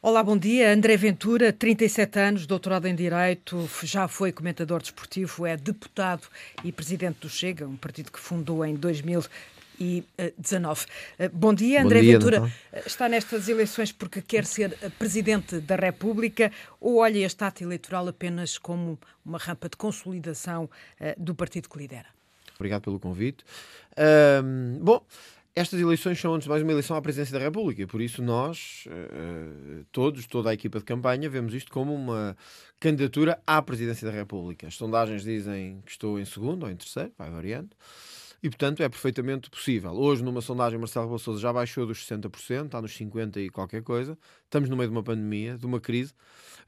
Olá, bom dia. André Ventura, 37 anos, doutorado em Direito, já foi comentador desportivo, é deputado e presidente do Chega, um partido que fundou em 2019. Eh, bom dia, André bom dia, Ventura. Eh, está nestas eleições porque quer ser eh, presidente da República ou olha este ato eleitoral apenas como uma rampa de consolidação do partido que lidera? Obrigado pelo convite. Um, bom, estas eleições são, antes de mais, uma eleição à presidência da República. Por isso, nós, uh, todos, toda a equipa de campanha, vemos isto como uma candidatura à presidência da República. As sondagens dizem que estou em segundo ou em terceiro, vai variando. E, portanto, é perfeitamente possível. Hoje, numa sondagem, Marcelo Rebelo Sousa já baixou dos 60%, está nos 50% e qualquer coisa. Estamos no meio de uma pandemia, de uma crise.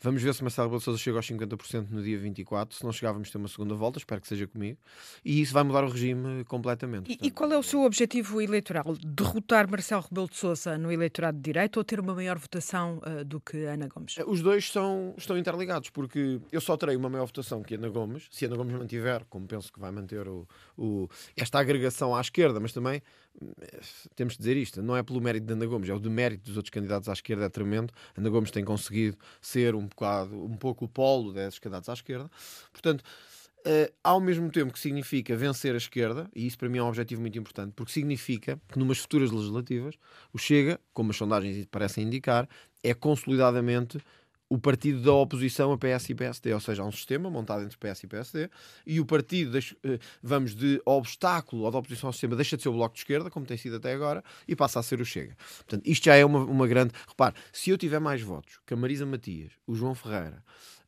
Vamos ver se Marcelo Rebelo Sousa chega aos 50% no dia 24. Se não chegar, vamos ter uma segunda volta, espero que seja comigo. E isso vai mudar o regime completamente. E, e qual é o seu objetivo eleitoral? Derrotar Marcelo Rebelo de Sousa no eleitorado de direito ou ter uma maior votação uh, do que Ana Gomes? Os dois são, estão interligados, porque eu só terei uma maior votação que Ana Gomes, se Ana Gomes mantiver, como penso que vai manter o, o esta agregação à esquerda, mas também eh, temos de dizer isto, não é pelo mérito de Ana Gomes, é o demérito dos outros candidatos à esquerda, é tremendo. Ana Gomes tem conseguido ser um, bocado, um pouco o polo desses candidatos à esquerda. Portanto, Uh, ao mesmo tempo que significa vencer a esquerda, e isso para mim é um objetivo muito importante, porque significa que numas futuras legislativas o Chega, como as sondagens parecem indicar, é consolidadamente o partido da oposição a PS e PSD, ou seja, há um sistema montado entre PS e PSD, e o partido, eh, vamos, de obstáculo ou de oposição ao sistema deixa de ser o Bloco de Esquerda, como tem sido até agora, e passa a ser o Chega. Portanto, isto já é uma, uma grande... Repare, se eu tiver mais votos que a Marisa Matias, o João Ferreira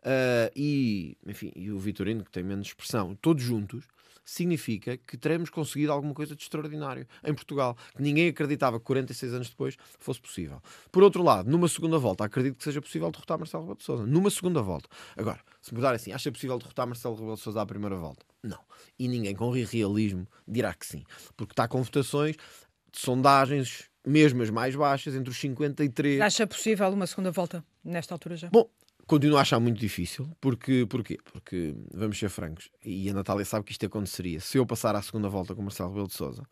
uh, e, enfim, e o Vitorino, que tem menos expressão, todos juntos, significa que teremos conseguido alguma coisa de extraordinário em Portugal, que ninguém acreditava que 46 anos depois fosse possível. Por outro lado, numa segunda volta, acredito que seja possível derrotar Marcelo Rebelo de Sousa. Numa segunda volta. Agora, se mudar assim, acha possível derrotar Marcelo Rebelo de Sousa à primeira volta? Não. E ninguém com realismo dirá que sim. Porque está com votações de sondagens mesmo as mais baixas, entre os 53. Acha possível uma segunda volta nesta altura já? Bom, Continuo a achar muito difícil, porque, porquê? Porque, vamos ser francos, e a Natália sabe que isto aconteceria. Se eu passar à segunda volta com Marcelo Rebelo de Sousa,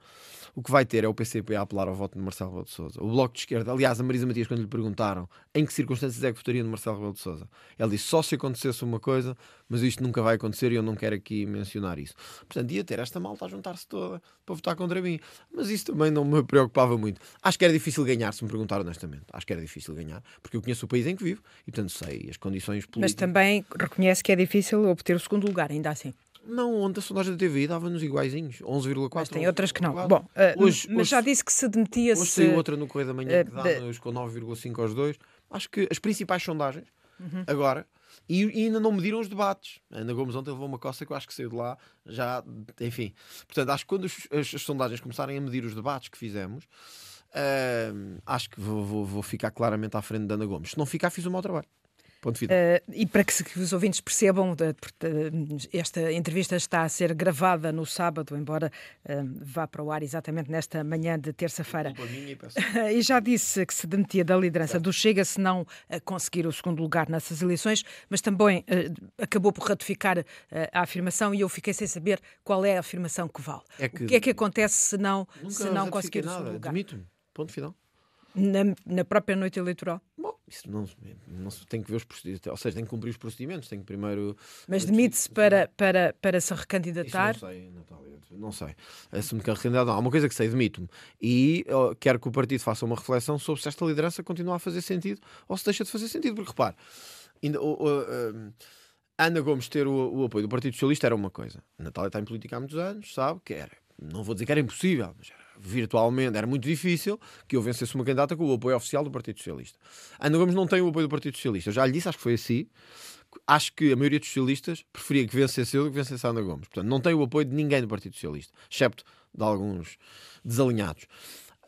o que vai ter é o PCP a apelar ao voto de Marcelo Rebelo de Sousa. O Bloco de Esquerda, aliás, a Marisa Matias, quando lhe perguntaram em que circunstâncias é que votaria no Marcelo Rebelo de Sousa, ela disse só se acontecesse uma coisa, mas isto nunca vai acontecer e eu não quero aqui mencionar isso. Portanto, ia ter esta malta a juntar-se toda para votar contra mim. Mas isso também não me preocupava muito. Acho que era difícil ganhar, se me perguntar honestamente. Acho que era difícil ganhar, porque eu conheço o país em que vivo e, portanto, sei as condições políticas. Mas também reconhece que é difícil obter o segundo lugar, ainda assim. Não, ontem a sondagem da TV dava-nos iguaizinhos, 11,4. Mas tem outras que não. Bom, uh, hoje, mas hoje, já disse que se demitia Hoje saiu outra no Correio da Manhã que dá-nos com 9,5 aos dois. Acho que as principais sondagens, uhum. agora, e, e, ainda não mediram os debates. A Ana Gomes ontem levou uma coça que eu acho que saiu de lá, já, enfim. Portanto, acho que quando as, as, as sondagens começarem a medir os debates que fizemos, uh, acho que vou, vou, vou, ficar claramente à frente da Ana Gomes. Se não ficar, fiz o mau trabalho. Ponto final. Uh, e para que, que, os ouvintes percebam, esta entrevista está a ser gravada no sábado, embora uh, vá para o ar exatamente nesta manhã de terça-feira. e, e já disse que se demitia da liderança do Chega se não uh, conseguir o segundo lugar nessas eleições, mas também acabou por ratificar a afirmação e eu fiquei sem saber qual é a afirmação que vale. É que... O que é que acontece se não, se não conseguir nada. o segundo lugar? Demito-me. Ponto final. Na, na própria noite eleitoral? Isso não, não tem que ver os procedimentos, ou seja, tem que cumprir os procedimentos, tem que primeiro. Mas demite-se para, para, para se recandidatar? Isso não sei, Natália, não sei. Assumo que a recandidato, há uma coisa que sei, demito-me. E quero que o partido faça uma reflexão sobre se esta liderança continua a fazer sentido ou se deixa de fazer sentido, porque repare, ainda, uh, uh, Ana Gomes ter o, o, apoio do Partido Socialista era uma coisa. A Natália está em política há muitos anos, sabe que era. Não vou dizer que era impossível, mas era virtualmente, era muito difícil que eu vencesse uma candidata com o apoio oficial do Partido Socialista. Ana Gomes não tem o apoio do Partido Socialista. Eu já lhe disse, acho que foi assim. Acho que a maioria dos socialistas preferia que vencesse eu do que vencesse Ana Gomes. Portanto, não tem o apoio de ninguém do Partido Socialista, excepto de alguns desalinhados.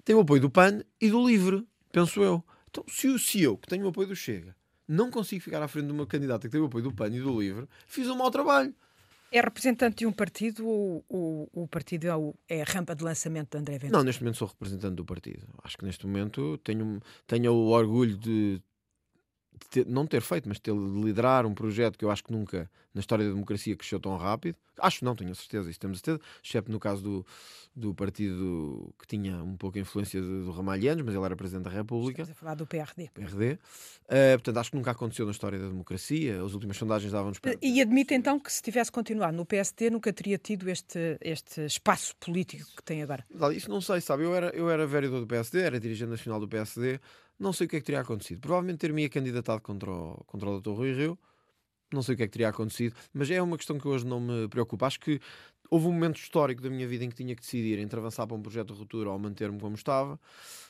Tem o apoio do PAN e do LIVRE, penso eu. Então, se, se eu, que tenho o apoio do Chega, não consigo ficar à frente de uma candidata que tem o apoio do PAN e do LIVRE, fiz um mau trabalho. É representante de um partido ou o, o partido é, o, é, a rampa de lançamento de André Ventura? Não, neste momento sou representante do partido. Acho que neste momento tenho, tenho o orgulho de ter, não ter feito, mas ter de liderar um projeto que eu acho que nunca na história da democracia cresceu tão rápido. Acho não, tenho a certeza, isso temos a certeza, exceto no caso do, do partido que tinha um pouco a influência do Ramalhianos, mas ele era Presidente da República. Estamos a falar do PRD. PRD. Uh, portanto, acho que nunca aconteceu na história da democracia. As últimas sondagens davam-nos para... E admite então que se tivesse continuado no PSD nunca teria tido este, este espaço político que tem agora? Isso não sei, sabe? Eu era, eu era vereador do PSD, era dirigente nacional do PSD, não sei o que é que teria acontecido. Provavelmente ter-me candidatado contra o, contra o Dr. Rui Rio. Não sei o que é que teria acontecido, mas é uma questão que hoje não me preocupa. Acho que houve um momento histórico da minha vida em que tinha que decidir entre avançar para um projeto de ruptura ou manter-me como estava.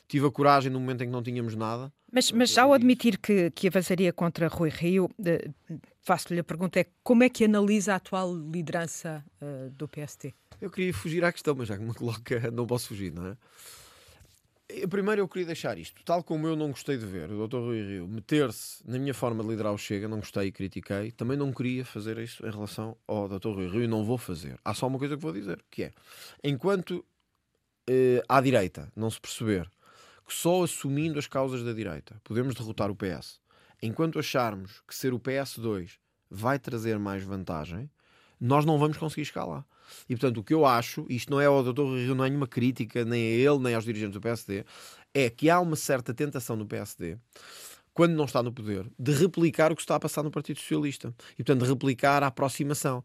Tive a coragem no momento em que não tínhamos nada. Mas, mas ao admitir que, que avançaria contra Rui Rio, eh, faço-lhe a pergunta: é como é que analisa a atual liderança uh, do PST? Eu queria fugir à questão, mas já que me coloca, não posso fugir, não é? Primeiro eu queria deixar isto, tal como eu não gostei de ver o Dr. Rui Rio meter-se na minha forma de liderar o Chega, não gostei e critiquei, também não queria fazer isso em relação ao Dr. Rui Rio e não vou fazer. Há só uma coisa que vou dizer, que é, enquanto eh, à direita não se perceber que só assumindo as causas da direita podemos derrotar o PS, enquanto acharmos que ser o PS2 vai trazer mais vantagem, nós não vamos conseguir lá. E portanto, o que eu acho, isto não é ao Dr. Rio, não é nenhuma crítica, nem a ele, nem aos dirigentes do PSD, é que há uma certa tentação no PSD quando não está no poder, de replicar o que está a passar no Partido Socialista. E, portanto, de replicar a aproximação.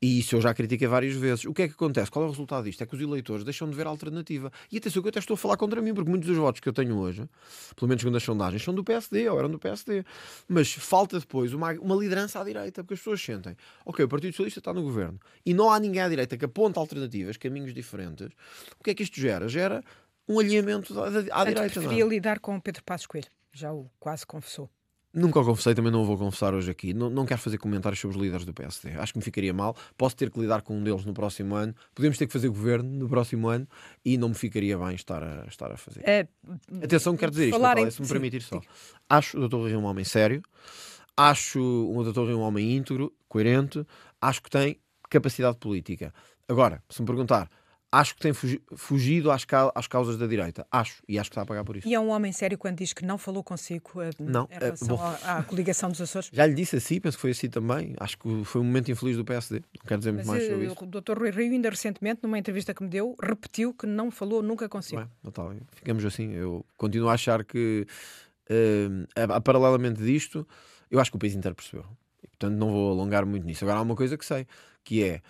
E isso eu já critiquei várias vezes. O que é que acontece? Qual é o resultado disto? É que os eleitores deixam de ver a alternativa. E atenção que eu até estou a falar contra mim, porque muitos dos votos que eu tenho hoje, pelo menos segundo as sondagens, são do PSD ou eram do PSD. Mas falta depois uma, uma liderança à direita, porque as pessoas sentem, ok, o Partido Socialista está no governo e não há ninguém à direita que aponte alternativas, caminhos diferentes. O que é que isto gera? Gera um alinhamento à, à direita. preferia não é? lidar com Pedro Passos Coelho já o quase confessou. Nunca o confessei, também não o vou confessar hoje aqui. Não, não quero fazer comentários sobre os líderes do PSD. Acho que me ficaria mal. Posso ter que lidar com um deles no próximo ano. Podemos ter que fazer governo no próximo ano e não me ficaria bem estar a, estar a fazer. É, Atenção, quero dizer isto, Natália, se me permitir só. Sim. Acho o Dr. Rio um homem sério. Acho o Dr. Rio um homem íntegro, coerente. Acho que tem capacidade política. Agora, se me perguntar acho que tem fugido às, causas da direita. Acho, e acho que está a pagar por isso. E é um homem sério quando diz que não falou consigo uh, não, em relação à, à, coligação dos Açores? Já lhe disse assim, penso que foi assim também. Acho que foi um momento infeliz do PSD. Não quero dizer muito mais sobre isso. O Dr. Rui Rio, ainda recentemente, numa entrevista que me deu, repetiu que não falou nunca consigo. Bem, Natália, ficamos assim. Eu continuo a achar que, uh, a, a, paralelamente disto, eu acho que o país inteiro percebeu. E, portanto, não vou alongar muito nisso. Agora, há uma coisa que sei, que é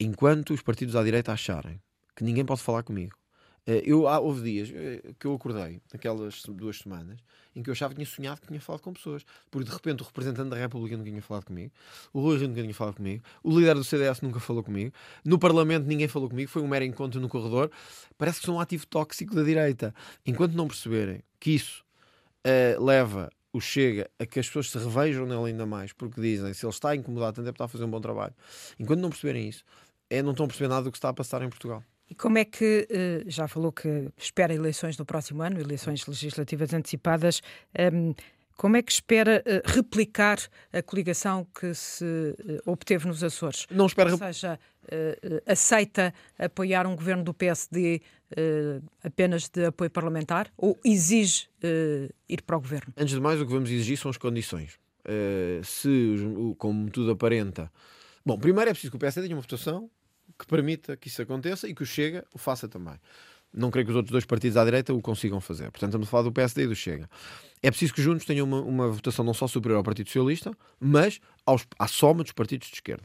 enquanto os partidos à direita acharem que ninguém pode falar comigo. Eh, eu, houve dias eh, que eu acordei, naquelas duas semanas, em que eu achava que tinha sonhado que tinha falado com pessoas. Porque de repente o representante da República nunca tinha falado comigo, o Rui nunca tinha falado comigo, o líder do CDS nunca falou comigo, no Parlamento ninguém falou comigo, foi um mero encontro no corredor. Parece que sou um ativo tóxico da direita. Enquanto não perceberem que isso uh, leva o Chega a que as pessoas se revejam nele ainda mais, porque dizem se ele está incomodado, tanto é estar a fazer um bom trabalho. Enquanto não perceberem isso, é, não estão a perceber nada do que está a passar em Portugal. E como é que, eh, já falou que espera eleições no próximo ano, eleições legislativas antecipadas, ehm, como é que espera eh, replicar a coligação que se eh, obteve nos Açores? Não espera. Ou seja, aceita apoiar um governo do PSD apenas de apoio parlamentar ou exige ir para o governo? Antes de mais, o que vamos exigir são as condições. se, como tudo aparenta, Bom, primeiro é preciso que o PSD tenha uma votação que permita que isso aconteça e que o Chega o faça também. Não creio que os outros dois partidos à direita o consigam fazer. Portanto, estamos a falar do PSD e do Chega. É preciso que juntos tenham uma, uma votação não só superior ao Partido Socialista, mas aos, à soma dos partidos de esquerda.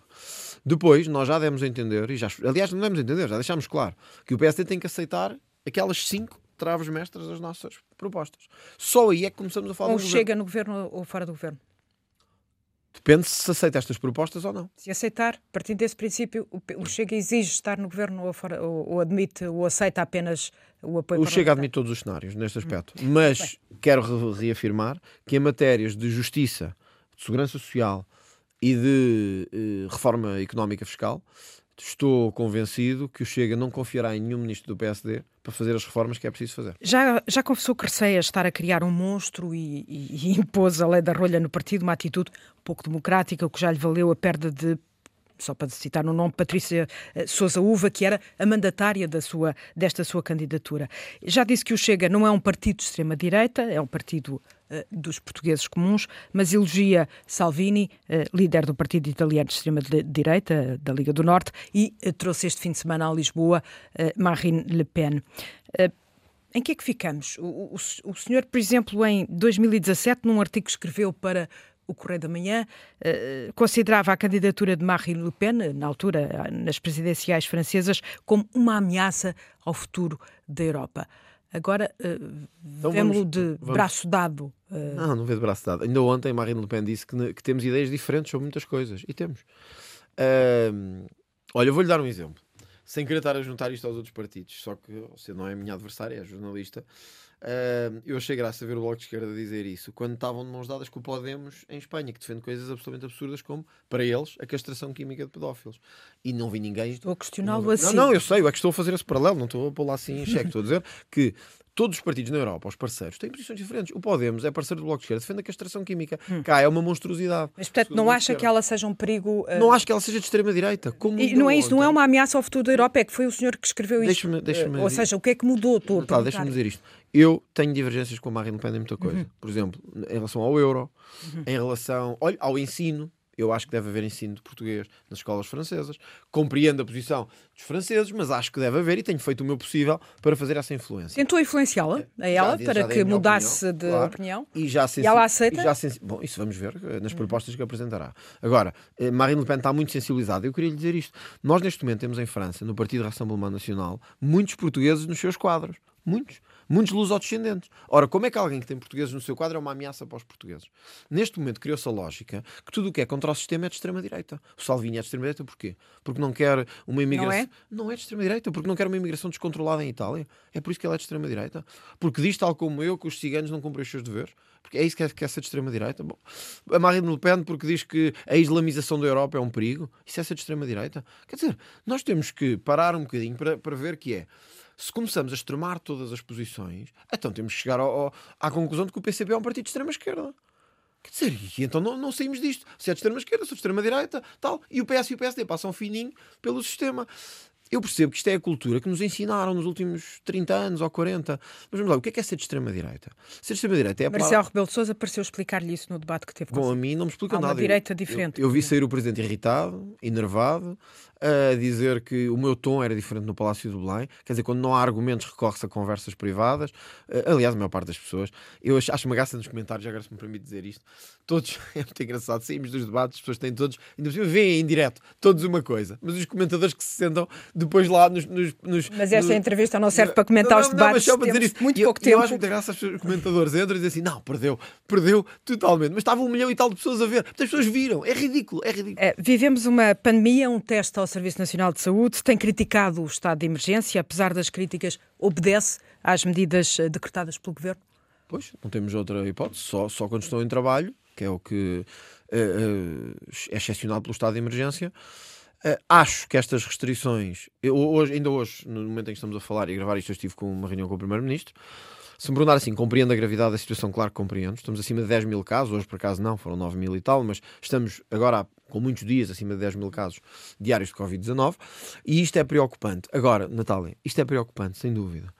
Depois, nós já demos a entender, e já, aliás, não demos a entender, já deixámos claro, que o PSD tem que aceitar aquelas cinco traves mestras das nossas propostas. Só aí é que começamos a falar Ou chega no governo ou fora do governo. Depende se aceita estas propostas ou não. Se aceitar, partindo desse princípio, o Chega exige estar no governo ou, fora, ou, ou admite ou aceita apenas o apoio O Chega admite todos os cenários neste aspecto. Hum. Mas Bem. quero reafirmar que em matérias de justiça, de segurança social e de eh, reforma económica fiscal, estou convencido que o Chega não confiará em nenhum ministro do PSD para fazer as reformas que é preciso fazer. Já, já confessou que receia estar a criar um monstro e, e, e impôs a lei da rolha no partido, uma atitude pouco democrática, o que já lhe valeu a perda de só para citar um nome, Patrícia uh, Sousa Uva, que era a mandatária da sua, desta sua candidatura. Já disse que o Chega não é um partido de extrema-direita, é um partido dos portugueses comuns, mas elogia Salvini, líder do partido italiano de extrema-direita, da Liga do Norte, e trouxe este fim de semana a Lisboa Marine Le Pen. Em que é que ficamos? O, o, o senhor, por exemplo, em 2017, num artigo que escreveu para o Correio da Manhã, eh, considerava a candidatura de Marine Le Pen, na altura, nas presidenciais francesas, como uma ameaça ao futuro da Europa. Agora, eh, então vemos-lo de vamos... braço dado. Eh... Não, não vê de braço dado. Ainda ontem Marine Le Pen disse que, que temos ideias diferentes sobre muitas coisas. E temos. Uh, olha, vou-lhe dar um exemplo sem querer estar a juntar isto aos outros partidos, só que você não é a minha adversária, é jornalista. Uh, eu achei graça ver o Bloco de Esquerda dizer isso quando estavam de mãos dadas com o Podemos em Espanha, que defende coisas absolutamente absurdas, como, para eles, a castração química de pedófilos. E não vi ninguém. Estou a questioná-lo assim. Não, não, eu sei, eu é que estou a fazer esse paralelo, não estou a pôr lá assim em xeque. Estou a dizer que todos os partidos na Europa, os parceiros, têm posições diferentes. O Podemos é parceiro do Bloco de Esquerda, defende a castração química. Hum. Cá é uma monstruosidade. Mas, portanto, não acha que ela seja um perigo. Uh... Não acho que ela seja de extrema-direita. E não é isso, não é uma ameaça ao futuro da Europa, é que foi o senhor que escreveu isto. Deixa deixa uh, ou seja, o que é que mudou? Estou tá, Deixa-me dizer isto. Eu tenho divergências com a Marine Le Pen em muita coisa. Uhum. Por exemplo, em relação ao euro, uhum. em relação olha, ao ensino. Eu acho que deve haver ensino de português nas escolas francesas. Compreendo a posição dos franceses, mas acho que deve haver e tenho feito o meu possível para fazer essa influência. Tentou influenciá-la, a ela, já, para já que mudasse opinião, de claro, opinião? E, já e ela aceita? E já Bom, isso vamos ver eh, nas propostas que apresentará. Agora, eh, Marine Le Pen está muito sensibilizada. Eu queria lhe dizer isto. Nós, neste momento, temos em França, no Partido Rassemblement Nacional, muitos portugueses nos seus quadros. Muitos. Muitos lusodescendentes. Ora, como é que alguém que tem portugueses no seu quadro é uma ameaça para os portugueses? Neste momento criou-se a lógica que tudo o que é contra o sistema é de extrema-direita. O Salvini é de extrema-direita porquê? Porque não quer uma imigração... Não é? Não é de extrema-direita, porque não quer uma imigração descontrolada em Itália. É por isso que ele é de extrema-direita. Porque diz, tal como eu, que os ciganos não cumprem os seus deveres. Porque é isso que é, que é ser de extrema-direita. A Marine Le Pen porque diz que a islamização da Europa é um perigo. Isso é ser de extrema-direita. Quer dizer, nós temos que parar um bocadinho para, para ver que é se começamos a extremar todas as posições, então temos que chegar ao, ao, à conclusão de que o PCP é um partido de extrema-esquerda. Quer dizer, e então não, não saímos disto. Se é de extrema-esquerda, sou de extrema-direita, tal. E o PS e o PSD passam fininho pelo sistema. Eu percebo que isto é a cultura que nos ensinaram nos últimos 30 anos ou 40. Mas vamos lá, o que é, que é ser de extrema-direita? Ser de extrema-direita é. Marcelo Rebelo de Souza pareceu explicar-lhe isso no debate que teve com Bom, a mim não me explicou nada. uma direita diferente. Eu, eu, vi sair o presidente irritado, enervado, a dizer que o meu tom era diferente no Palácio do Belém. Quer dizer, quando não há argumentos, recorre-se a conversas privadas. Uh, aliás, a maior parte das pessoas. Eu acho, acho uma graça nos comentários, agora se me permite dizer isto. Todos, é muito engraçado, saímos dos debates, as pessoas têm todos, ainda por veem em direto, todos uma coisa. Mas os comentadores que se sentam depois lá nos. nos, nos mas esta nos... entrevista não serve para comentar não, não, os debates. Não, mas só para dizer isso. Muito pouco eu, tempo. Eu acho muita graça os comentadores entram e dizem assim: não, perdeu, perdeu totalmente. Mas estava um milhão e tal de pessoas a ver. As pessoas viram. É ridículo, é ridículo. É, vivemos uma pandemia, um teste ao Serviço Nacional de Saúde tem criticado o estado de emergência, apesar das críticas, obedece às medidas eh, decretadas pelo Governo? Pois, não temos outra hipótese, só, só quando estão em trabalho, que é o que uh, uh, é excepcional pelo estado de emergência. Acho que estas restrições, eu, hoje, ainda hoje, no momento em que estamos a falar e a gravar isto, eu estive com uma reunião com o Primeiro-Ministro. Se me perguntar assim, compreendo a gravidade da situação, claro que compreendo. Estamos acima de 10 mil casos, hoje por acaso não, foram 9 mil e tal, mas estamos agora com muitos dias acima de 10 mil casos diários de Covid-19 e isto é preocupante. Agora, Natália, isto é preocupante, sem dúvida.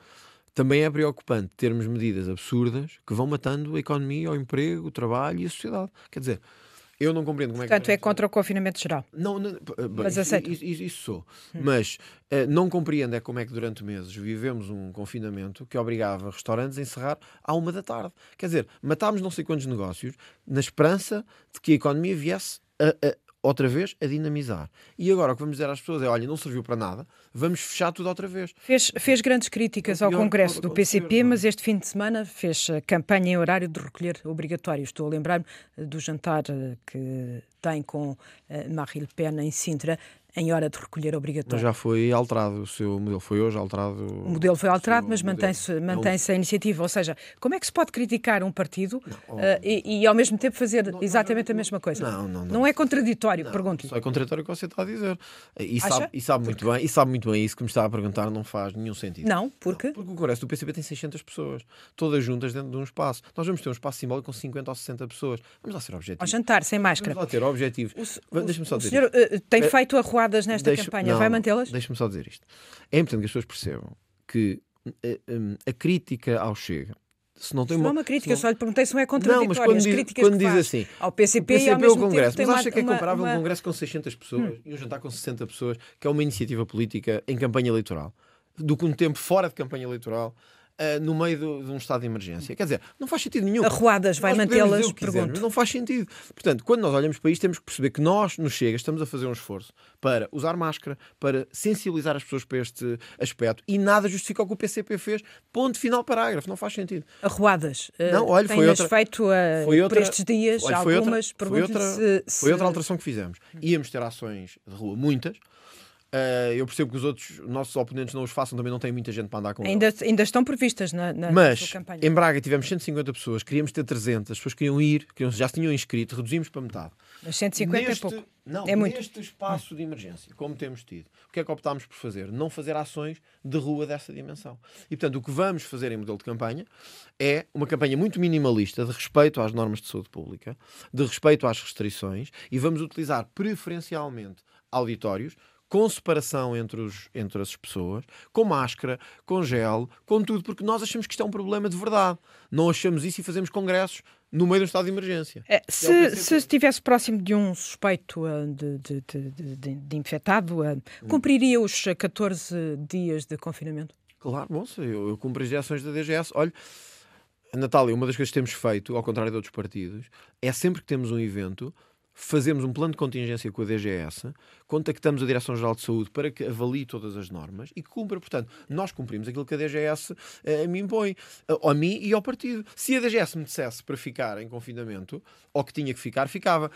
Também é preocupante termos medidas absurdas que vão matando a economia, o emprego, o trabalho e a sociedade. Quer dizer, eu não compreendo como é que. Portanto, é contra o confinamento geral. Não, não mas aceito. Isso, isso, isso sou. Hum. Mas uh, não compreendo é como é que durante meses vivemos um confinamento que obrigava restaurantes a encerrar à uma da tarde. Quer dizer, matámos não sei quantos negócios na esperança de que a economia viesse a, a, outra vez a dinamizar. E agora o que vamos dizer às pessoas é: olha, não serviu para nada, vamos fechar tudo outra vez. Fez, fez grandes críticas ao Congresso do PCP, ser, mas este fim de semana fez campanha em horário de recolher obrigatório. Estou a lembrar-me do jantar eh, que tem com Marie Le Pen em Sintra. Em hora de recolher obrigatório. Mas já foi alterado, o seu modelo foi hoje alterado. O modelo foi alterado, mas mantém-se mantém a iniciativa. Ou seja, como é que se pode criticar um partido não, uh, e, e, ao mesmo tempo fazer não, exatamente não, a mesma coisa? Não, não, não. Não é contraditório, pergunto-lhe. Só é contraditório o que você está a dizer. E sabe, e sabe muito bem, e sabe muito bem isso que me está a perguntar, não faz nenhum sentido. Não, porque? porque o Congresso do PCP tem 600 pessoas, todas juntas dentro de um espaço. Nós vamos ter um espaço simbólico com 50 ou 60 pessoas. Vamos lá ser objetivos. Ao jantar, sem máscara. Vamos lá ter objetivos. Deixa-me só dizer. O senhor uh, tem é, feito nesta campanha, não, vai mantê-las? Deixa-me só dizer isto. É importante que as pessoas percebam que a, eh, a, a crítica ao Chega se não tem uma, não é uma crítica, não... só lhe perguntei se não é contraditório. Não, mas quando, diz, quando diz assim, ao PCP, PCP e ao mesmo Congresso, mas acha que é comparável uma... um Congresso com 600 pessoas hum. e um jantar com 60 pessoas, que é uma iniciativa política em campanha eleitoral, do que um tempo fora de campanha eleitoral uh, no meio do, de um estado de emergência. Quer dizer, não faz sentido nenhum. Arruadas, vai mantê-las, pergunto. Não faz sentido. Portanto, quando nós olhamos para isto, temos que perceber que nós, nos Chega, estamos a fazer um esforço para usar máscara, para sensibilizar as pessoas para este aspecto e nada justifica o que o PCP fez. Ponto final, parágrafo. Não faz sentido. Arruadas. Uh, não, olha, foi outra, feito uh, foi outra, por estes dias, olha, algumas, foi outra, se... foi outra alteração que fizemos. Íamos ter ações de rua, muitas, Uh, eu percebo que os outros nossos oponentes não os façam, também não tem muita gente para andar com ainda, eles. Ainda estão previstas na, na Mas, campanha. em Braga tivemos 150 pessoas, queríamos ter 300, as pessoas queriam ir, queriam, já se tinham inscrito, reduzimos para metade. Mas 150 é neste, é pouco. Não, é muito. neste espaço de emergência, como temos tido, o que é que optámos por fazer? Não fazer ações de rua dessa dimensão. E, portanto, o que vamos fazer em modelo de campanha é uma campanha muito minimalista de respeito às normas de saúde pública, de respeito às restrições, e vamos utilizar preferencialmente auditórios com separação entre, os, entre as pessoas, com máscara, com gel, com tudo, porque nós achamos que isto é um problema de verdade. Não achamos isso e fazemos congressos no meio de um estado de emergência. É, se, é se estivesse próximo de um suspeito uh, de, de, de, de, infectado, uh, cumpriria os 14 dias de confinamento? Claro, bom, eu, eu cumpro as direções da DGS. Olha, Natália, uma das coisas que temos feito, ao contrário de outros partidos, é sempre que temos um evento, fazemos um plano de contingência com a DGS, contactamos a Direção-Geral de Saúde para que avalie todas as normas e que cumpra. Portanto, nós cumprimos aquilo que a DGS eh, me impõe, eh, a mim e ao partido. Se a DGS me dissesse para ficar em confinamento, ou que tinha que ficar, ficava.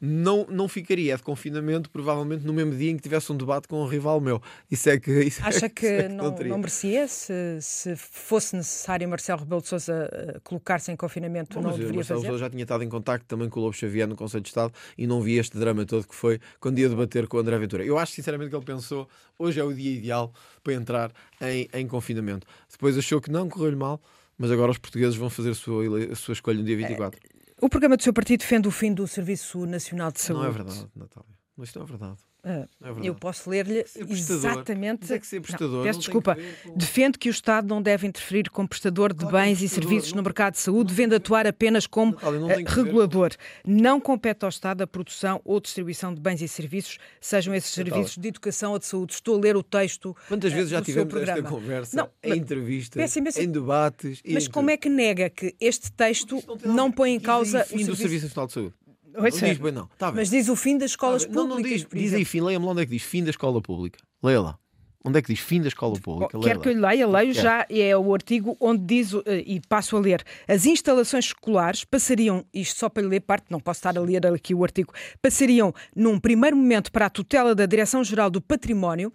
Não, não ficaria de confinamento, provavelmente no mesmo dia em que tivesse um debate com um rival meu. Isso é que. Isso é Acha é, que, é que não, não, merecia? Se, se fosse necessário Marcelo Rebelo de Sousa uh, colocar-se em confinamento, não, não deveria Marcelo fazer? Marcelo já tinha estado em contacto também com o Lobo Xavier no Conselho de Estado e não vi este drama todo que foi quando ia debater com o André Ventura. Eu acho sinceramente que ele pensou hoje é o dia ideal para entrar em, em confinamento. Depois achou que não, correu-lhe mal, mas agora os portugueses vão fazer a sua, a sua escolha no dia 24. O programa do seu partido defende o fim do Serviço Nacional de Saúde. Não é verdade, Natália. Mas isto não é verdade. Uh, é eu posso ler-lhe exatamente. é que ser prestador. Não, peço desculpa. Com... Defende que o Estado não deve interferir como prestador de claro, bens e serviços não... no mercado de saúde, devendo atuar apenas como uh, regulador. Não compete ao Estado a produção ou distribuição de bens e serviços, sejam esses serviços de educação ou de saúde. Estou a ler o texto. Quantas uh, vezes já tivemos esta conversa não, em entrevistas, em debates? Mas como é que nega que este texto não põe em causa o fim do Serviço Nacional de Saúde? Não diz, bem, não. Tá Mas diz o fim das escolas tá públicas. Não, não diz, diz aí fim, leia-me onde é que diz fim da escola pública. Leia lá. Onde é que diz fim da escola pública? Quer que eu lhe leia? Leio já, é o artigo onde diz, eh, e passo a ler, as instalações escolares passariam, isto só para lhe ler parte, não posso estar a ler aqui o artigo, passariam num primeiro momento para a tutela da Direção-Geral do Património,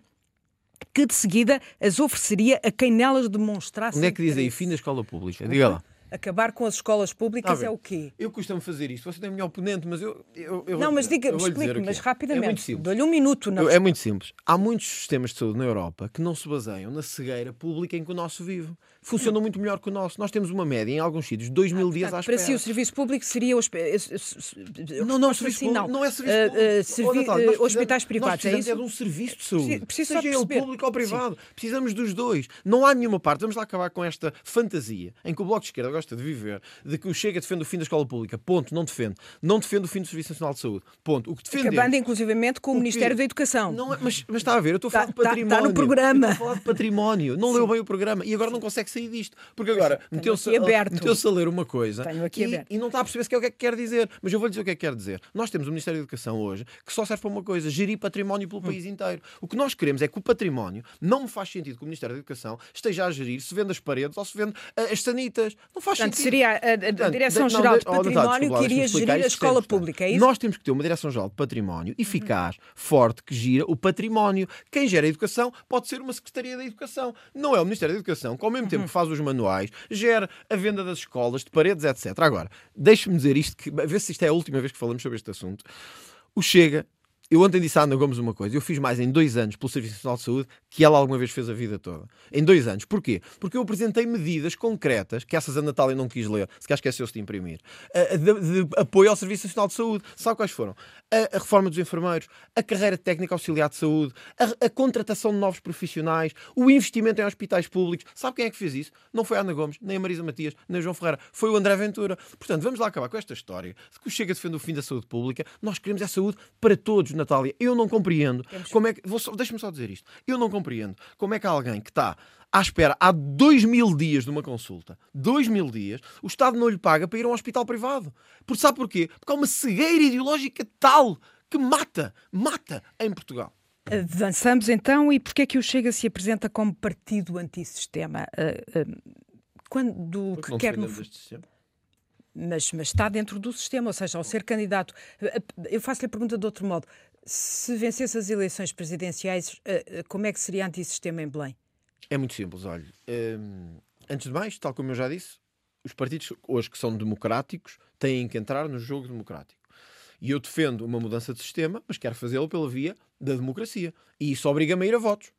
que de seguida as ofereceria a quem nelas demonstrasse. Onde é que diz aí fim da escola pública? Diga lá. Acabar com as escolas públicas é o quê? Eu costumo fazer isto. Você é a minha oponente, mas eu. eu, eu não, mas diga, explique, mas rapidamente. É muito simples. Dou-lhe um minuto. Não. É muito simples. Há muitos sistemas de saúde na Europa que não se baseiam na cegueira pública em que o nosso vive. Funcionam muito melhor que o nosso. Nós temos uma média, em alguns sítios, dois mil ah, dias à espera. Para si, o serviço público seria. Hosp... Não, não, serviço assim, público, não. não é serviço uh, uh, servi... uh, hospitais privados. é isso? é de um serviço de saúde. Precisa seja ele público ou privado. Sim. Precisamos dos dois. Não há nenhuma parte. Vamos lá acabar com esta fantasia em que o Bloco de Esquerda gosta de viver de que o Chega defende o fim da escola pública. Ponto, não defende. Não defende o fim do Serviço Nacional de Saúde. Ponto. O que defende. Acabando, inclusivamente, com o, o Ministério da Educação. Não, é, mas, mas está a ver, eu estou a falar tá, de património. Está, no programa. estou a falar de património. Não Sim. leu bem o programa e agora não consegue sair disto. Porque agora meteu-se a, meteu a ler uma coisa e, e, não está a perceber se é o que é que quer dizer. Mas eu vou lhe dizer o que é que quer dizer. Nós temos o Ministério da Educação hoje que só serve para uma coisa: gerir património pelo hum. país inteiro. O que nós queremos é que o património não me faz sentido que o Ministério da Educação esteja a gerir se vende as paredes ou se vende uh, as sanitas. Não faz Portanto, seria a, a, a Direção-Geral de, Património oh, que iria gerir a escola pública, é isso? Nós temos que ter uma Direção-Geral de Património eficaz, uhum. forte, que gira o património. Quem gera a educação pode ser uma Secretaria da Educação. Não é o Ministério da Educação, que ao mesmo tempo uhum. que faz os manuais, gera a venda das escolas, de paredes, etc. Agora, deixe-me dizer isto, que, a ver se isto é a última vez que falamos sobre este assunto. O Chega eu ontem disse à Ana Gomes uma coisa. Eu fiz mais em dois anos pelo Serviço Nacional de Saúde que ela alguma vez fez a vida toda. Em dois anos. Porquê? Porque eu apresentei medidas concretas que essas a Natália não quis ler, se calhar esqueceu-se de imprimir, de, de, apoio ao Serviço Nacional de Saúde. Sabe quais foram? A, a reforma dos enfermeiros, a carreira técnica auxiliar de saúde, a, a, contratação de novos profissionais, o investimento em hospitais públicos. Sabe quem é que fez isso? Não foi a Ana Gomes, nem a Marisa Matias, nem o João Ferreira. Foi o André Ventura. Portanto, vamos lá acabar com esta história de que o Chega defende o fim da saúde pública. Nós queremos a saúde para todos, Natália. Eu não compreendo como é que. Deixa-me só dizer isto. Eu não compreendo como é que alguém que está à espera há dois mil dias de uma consulta, dois mil dias, o Estado não lhe paga para ir a um hospital privado. Por, sabe porquê? Porque há uma cegueira ideológica tal que mata, mata em Portugal. Avançamos então, e porquê é que o Chega se apresenta como partido antissistema? Uh, uh, quando não quer no... Mas, mas está dentro do sistema, ou seja, ao ser candidato. Eu faço-lhe a pergunta de outro modo se vencesse as eleições presidenciais, eh, eh, como é que seria antissistema em Belém? É muito simples, olha. Hum, antes de mais, tal como eu já disse, os partidos hoje que são democráticos têm que entrar no jogo democrático. E eu defendo uma mudança de sistema, mas quero fazê-lo pela via da democracia. E isso obriga-me a ir a votos.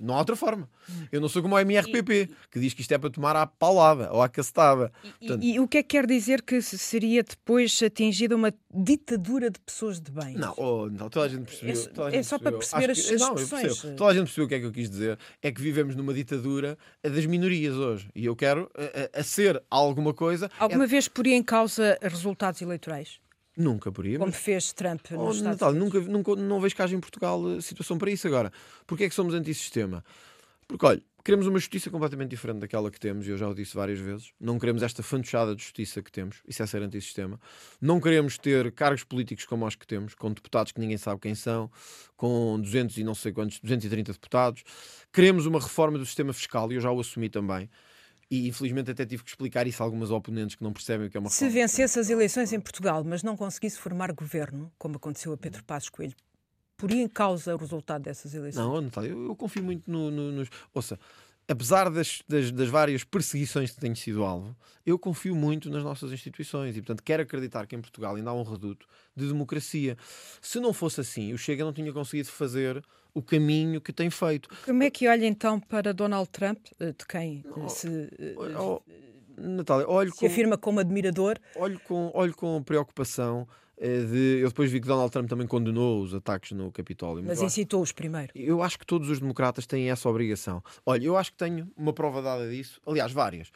Não há outra forma. Eu não sou como o MRPP, e, que diz que isto é para tomar à paulada ou à cacetada. E, Portanto, e, e, o que é que quer dizer que seria depois atingida uma ditadura de pessoas de bem? Não, oh, não toda a gente percebeu. É, gente é só percebeu. para perceber as, que, as expressões. Toda a gente percebeu o que é que eu quis dizer. É que vivemos numa ditadura das minorias hoje. E eu quero a, a, a ser alguma coisa. Alguma é... vez poria em causa resultados eleitorais? Nunca poria. Como fez Trump nos oh, Estados Natal, Unidos. Nunca, nunca, não vejo que haja em Portugal eh, situação para isso agora. Porquê é que somos antissistema? Porque, olha, queremos uma justiça completamente diferente daquela que temos, e eu já o disse várias vezes. Não queremos esta fantochada de justiça que temos, isso é ser antissistema. Não queremos ter cargos políticos como os que temos, com deputados que ninguém sabe quem são, com 200 e não sei quantos, 230 deputados. Queremos uma reforma do sistema fiscal, e eu já o assumi também. E infelizmente até tive que explicar isso a algumas oponentes que não percebem o que é uma Se vencesse as eleições em Portugal, mas não conseguisse formar governo, como aconteceu a Pedro Passos Coelho, poria em causa o resultado dessas eleições? Não, Natália, eu, eu confio muito no, no, nos. Ouça, apesar das, das, das, várias perseguições que tenho sido alvo, eu confio muito nas nossas instituições e, portanto, quero acreditar que em Portugal ainda há um reduto de democracia. Se não fosse assim, o Chega não tinha conseguido fazer o caminho que tem feito. Como é que olha então para Donald Trump, eh, de quem eh, oh, se. Oh, Natália, olho se com, afirma como admirador? Olho com, olho com preocupação. De, eu depois vi que Donald Trump também condenou os ataques no Capitólio. Mas, mas incitou-os primeiro. Eu acho que todos os democratas têm essa obrigação. Olha, eu acho que tenho uma prova dada disso, aliás, várias.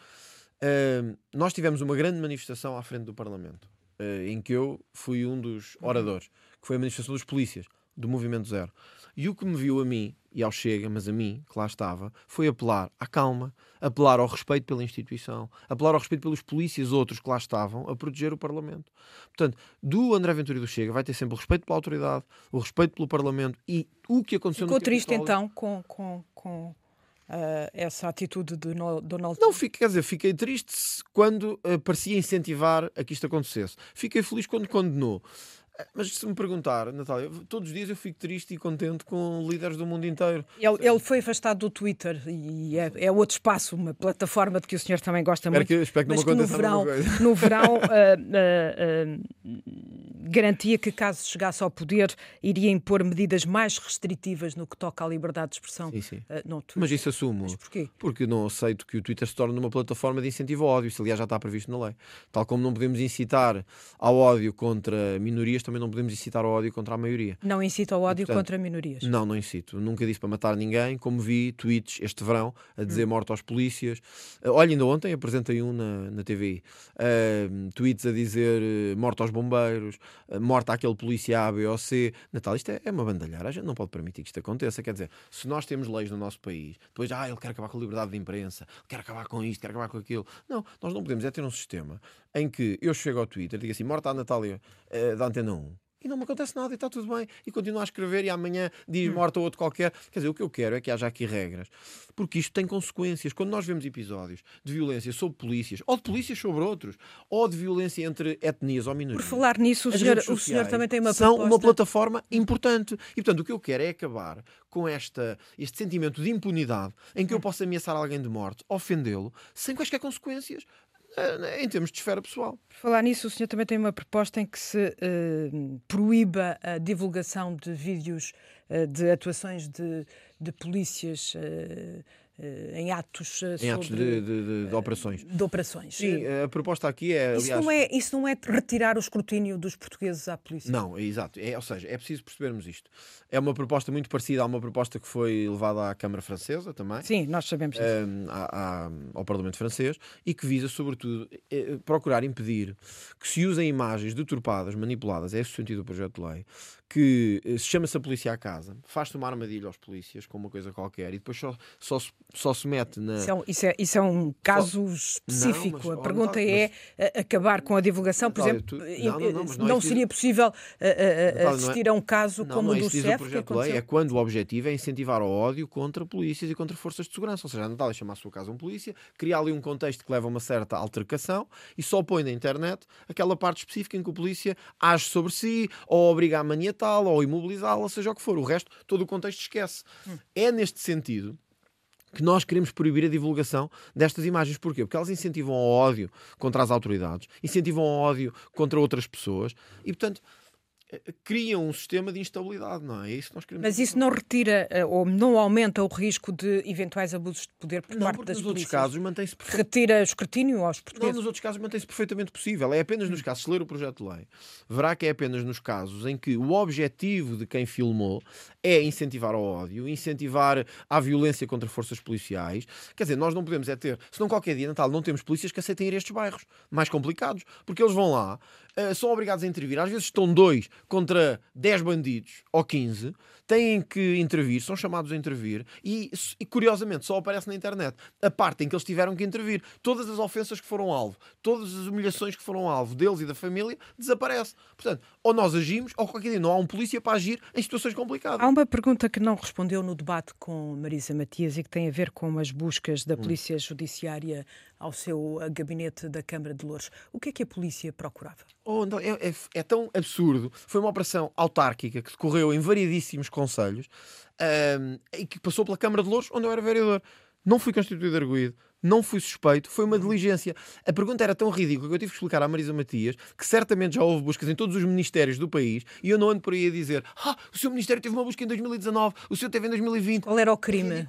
Uh, nós tivemos uma grande manifestação à frente do Parlamento, uh, em que eu fui um dos uhum. oradores, que foi a manifestação dos polícias, do Movimento Zero. E o que me viu a mim, e ao Chega, mas a mim, que lá estava, foi apelar à calma, apelar ao respeito pela instituição, apelar ao respeito pelos polícias outros que lá estavam a proteger o Parlamento. Portanto, do André Ventura e do Chega vai ter sempre o respeito pela autoridade, o respeito pelo Parlamento e o que aconteceu Ficou no triste então com, com, com Uh, essa atitude de Donald Trump? Não, fiquei, quer dizer, fiquei triste quando uh, parecia incentivar a que isto acontecesse. Fiquei feliz quando condenou. Mas se me perguntar, Natália, todos os dias eu fico triste e contente com líderes do mundo inteiro. Ele, ele foi afastado do Twitter e é, é, outro espaço, uma plataforma de que o senhor também gosta muito. Que, espero que mas não que no verão, no verão uh, uh, uh, garantia que, caso chegasse ao poder, iria impor medidas mais restritivas no que toca à liberdade de expressão. Sim, sim. Uh, mas isso assumo. Mas porquê? Porque não aceito que o Twitter se torne uma plataforma de incentivo ao ódio. Isso, aliás, já está previsto na lei. Tal como não podemos incitar ao ódio contra minorias, também não podemos incitar ao ódio contra a maioria. Não incito ao ódio e, portanto, contra minorias? Não, não incito. Nunca disse para matar ninguém, como vi tweets este verão a dizer hum. morte aos polícias. Uh, olha, ainda ontem apresentei um na, na TVI. Uh, tweets a dizer uh, morte aos bombeiros uh, morta aquele polícia A, B ou C. Natal, isto é, é uma bandalhar. A gente não pode permitir que isto aconteça. Quer dizer, se nós temos leis no nosso país, depois, ah, ele quer acabar com a liberdade de imprensa, quer acabar com isto, quer acabar com aquilo. Não, nós não podemos é ter um sistema em que eu chego ao Twitter e digo assim, morta a Natália uh, da Antena 1 e não me acontece nada e está tudo bem. E continuo a escrever e amanhã diz hum. morto ou outro qualquer. Quer dizer, o que eu quero é que haja aqui regras, porque isto tem consequências. Quando nós vemos episódios de violência sobre polícias, ou de polícias sobre outros, ou de violência entre etnias ou minorias. Por falar nisso, o senhor, o senhor também tem uma São uma plataforma importante. E portanto, o que eu quero é acabar com esta, este sentimento de impunidade em que eu hum. posso ameaçar alguém de morte, ofendê-lo, sem quaisquer consequências. Eh, em termos de esfera pessoal. Por falar nisso, o senhor também tem uma proposta em que se uh, proíba a divulgação de vídeos uh, de atuações de, de polícias. Uh, em atos, eh, em atos de, de, de, operações. De operações. Sim, a proposta aqui é. Aliás... Isso, não é isso não é retirar o escrutínio dos portugueses à polícia? Não, é exato. É, ou seja, é preciso percebermos isto. É uma proposta muito parecida a uma proposta que foi levada à Câmara Francesa também. Sim, nós sabemos isso. Um, ao Parlamento Francês e que visa, sobretudo, procurar impedir que se usem imagens deturpadas, manipuladas, é esse o sentido do projeto de lei, que se chama-se a polícia à casa, faz-te uma armadilha aos polícias com uma coisa qualquer e depois só, só, só se mete na. Isso é, isso é, isso é um caso só... específico. Não, mas, a pergunta não, é mas... acabar com a divulgação. Por exemplo, tu... não, não, não, não seria possível é- assistir a um caso como o do CEF. Que lei, é quando o objetivo é incentivar o ódio contra polícias e contra forças de segurança. Ou seja, a Natália chama a sua casa um polícia, cria ali um contexto que leva a uma certa altercação e só põe na internet aquela parte específica em que o polícia age sobre si ou obriga a maniatar matá-la ou imobilizá-la, seja o que for. O resto, todo o contexto esquece. Hum. É neste sentido que nós queremos proibir a divulgação destas imagens. Porquê? Porque elas incentivam o ódio contra as autoridades, incentivam o ódio contra outras pessoas e, portanto, criam um sistema de instabilidade, não é? É isso que nós queremos. Mas isso não retira eh, ou não aumenta o risco de eventuais abusos de poder por não, parte das nos polícias? outros casos mantém-se Retira o escrutínio aos portugueses? Não, nos outros casos mantém-se perfeitamente possível. É apenas nos casos, se ler o projeto de lei, verá que é apenas nos casos em que o objetivo de quem filmou é incentivar ao ódio, incentivar à violência contra forças policiais. Quer dizer, nós não podemos é ter, se não qualquer dia Natal não temos polícias que aceitem ir a estes bairros mais complicados, porque eles vão lá, uh, são obrigados a intervir. Às vezes estão dois contra dez bandidos ou quinze, têm que intervir, são chamados a intervir e, e, curiosamente só aparece na internet a parte em que eles tiveram que intervir. Todas as ofensas que foram alvo, todas as humilhações que foram alvo deles e da família desaparece. Portanto, ou nós agimos ou qualquer dia não há um polícia para agir em situações complicadas. Há uma pergunta que não respondeu no debate com Marisa Matias e que tem a ver com as buscas da hum. Polícia Judiciária ao seu gabinete da Câmara de Louros. O que é que a polícia procurava? Oh, não, é, é, é, tão absurdo. Foi uma operação autárquica que decorreu em variedíssimos conselhos um, e que passou pela Câmara de Louros, onde eu era vereador. Não fui constituído arguído, não fui suspeito, foi uma diligência. A pergunta era tão ridícula que eu tive que explicar à Marisa Matias que certamente já houve buscas em todos os ministérios do país e eu não ando por aí a dizer ah, o seu ministério teve uma busca em 2019, o seu teve em 2020. Qual era o crime uh,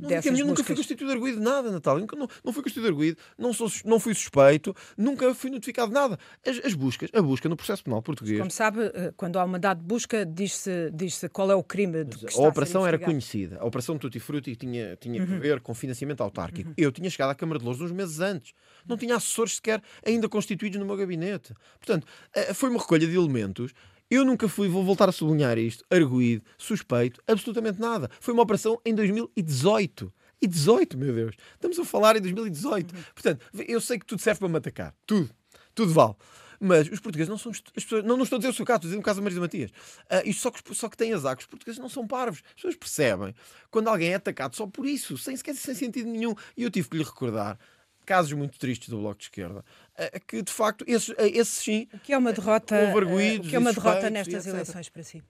não, dessas Eu nunca fui constituído arguído de nada, Natália. Não, não fui constituído arguído, não, sou, não fui suspeito, nunca fui notificado de nada. As, as buscas, a busca no processo penal português. Como sabe, eh, quando há um mandado de busca, diz-se diz qual é o crime de que A operação era conhecida. A operação Tutti Frutti tinha, tinha uhum. a ver com financiamento autárquico. Uhum. Eu tinha chegado à Câmara de Louros uns meses antes. Não tinha assessores sequer ainda constituídos no meu gabinete. Portanto, eh, foi uma recolha de elementos eu nunca fui, vou voltar a sublinhar isto, arguído, suspeito, absolutamente nada. Foi uma operação em 2018. E 18, meu Deus. Estamos a falar em 2018. Portanto, eu sei que tudo serve para me atacar. Tudo. Tudo vale. Mas os portugueses não são. As pessoas, não, não estou a dizer o seu caso, estou a dizer o caso da Marisa Matias. Uh, isto só que, só que tem azar, que os portugueses não são parvos. As pessoas percebem quando alguém é atacado só por isso, sem sequer sem sentido nenhum. E eu tive que lhe recordar casos muito tristes do Bloco de Esquerda, eh, que de facto, esses, eh, esses sim. O que é uma derrota, o que é uma derrota nestas eleições para si?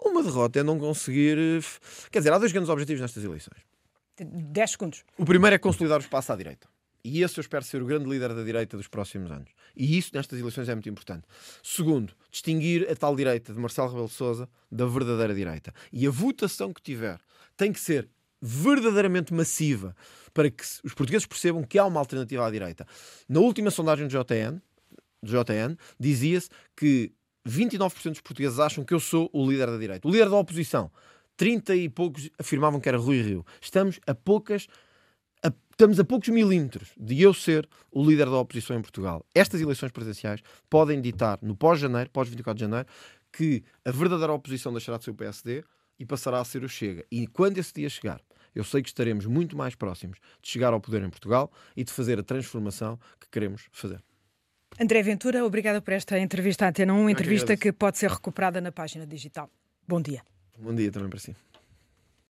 Uma derrota é não conseguir. Quer dizer, há dois grandes objetivos nestas eleições. 10 segundos. O primeiro é consolidar o espaço à direita. E esse eu espero ser o grande líder da direita dos próximos anos. E isso nestas eleições é muito importante. Segundo, distinguir a tal direita de Marcelo Rebelo de Sousa da verdadeira direita. E a votação que tiver tem que ser verdadeiramente massiva para que os portugueses percebam que há uma alternativa à direita. Na última sondagem do JN, do JN dizia-se que 29% dos portugueses acham que eu sou o líder da direita. O líder da oposição, 30 e poucos afirmavam que era Rui Rio. Estamos a poucas estamos a poucos milímetros de eu ser o líder da oposição em Portugal. Estas eleições presidenciais podem ditar, no pós-janeiro, pós-24 de janeiro, que a verdadeira oposição deixará de ser o PSD e passará a ser o Chega. E quando esse dia chegar, eu sei que estaremos muito mais próximos de chegar ao poder em Portugal e de fazer a transformação que queremos fazer. André Ventura, obrigada por esta entrevista à Antena 1, entrevista que, que pode ser recuperada na página digital. Bom dia. Bom dia também para si.